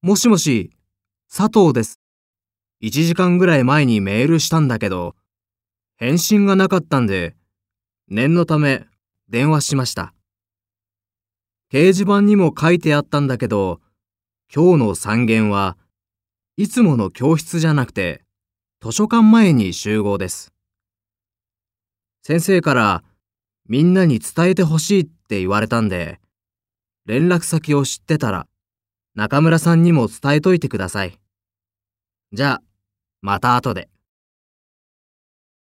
もしもし、佐藤です。1時間ぐらい前にメールしたんだけど、返信がなかったんで、念のため電話しました。掲示板にも書いてあったんだけど、今日の3限はいつもの教室じゃなくて、図書館前に集合です。先生からみんなに伝えてほしいって言われたんで、連絡先を知ってたら、中村さんにも伝えといてください。じゃあ、また後で。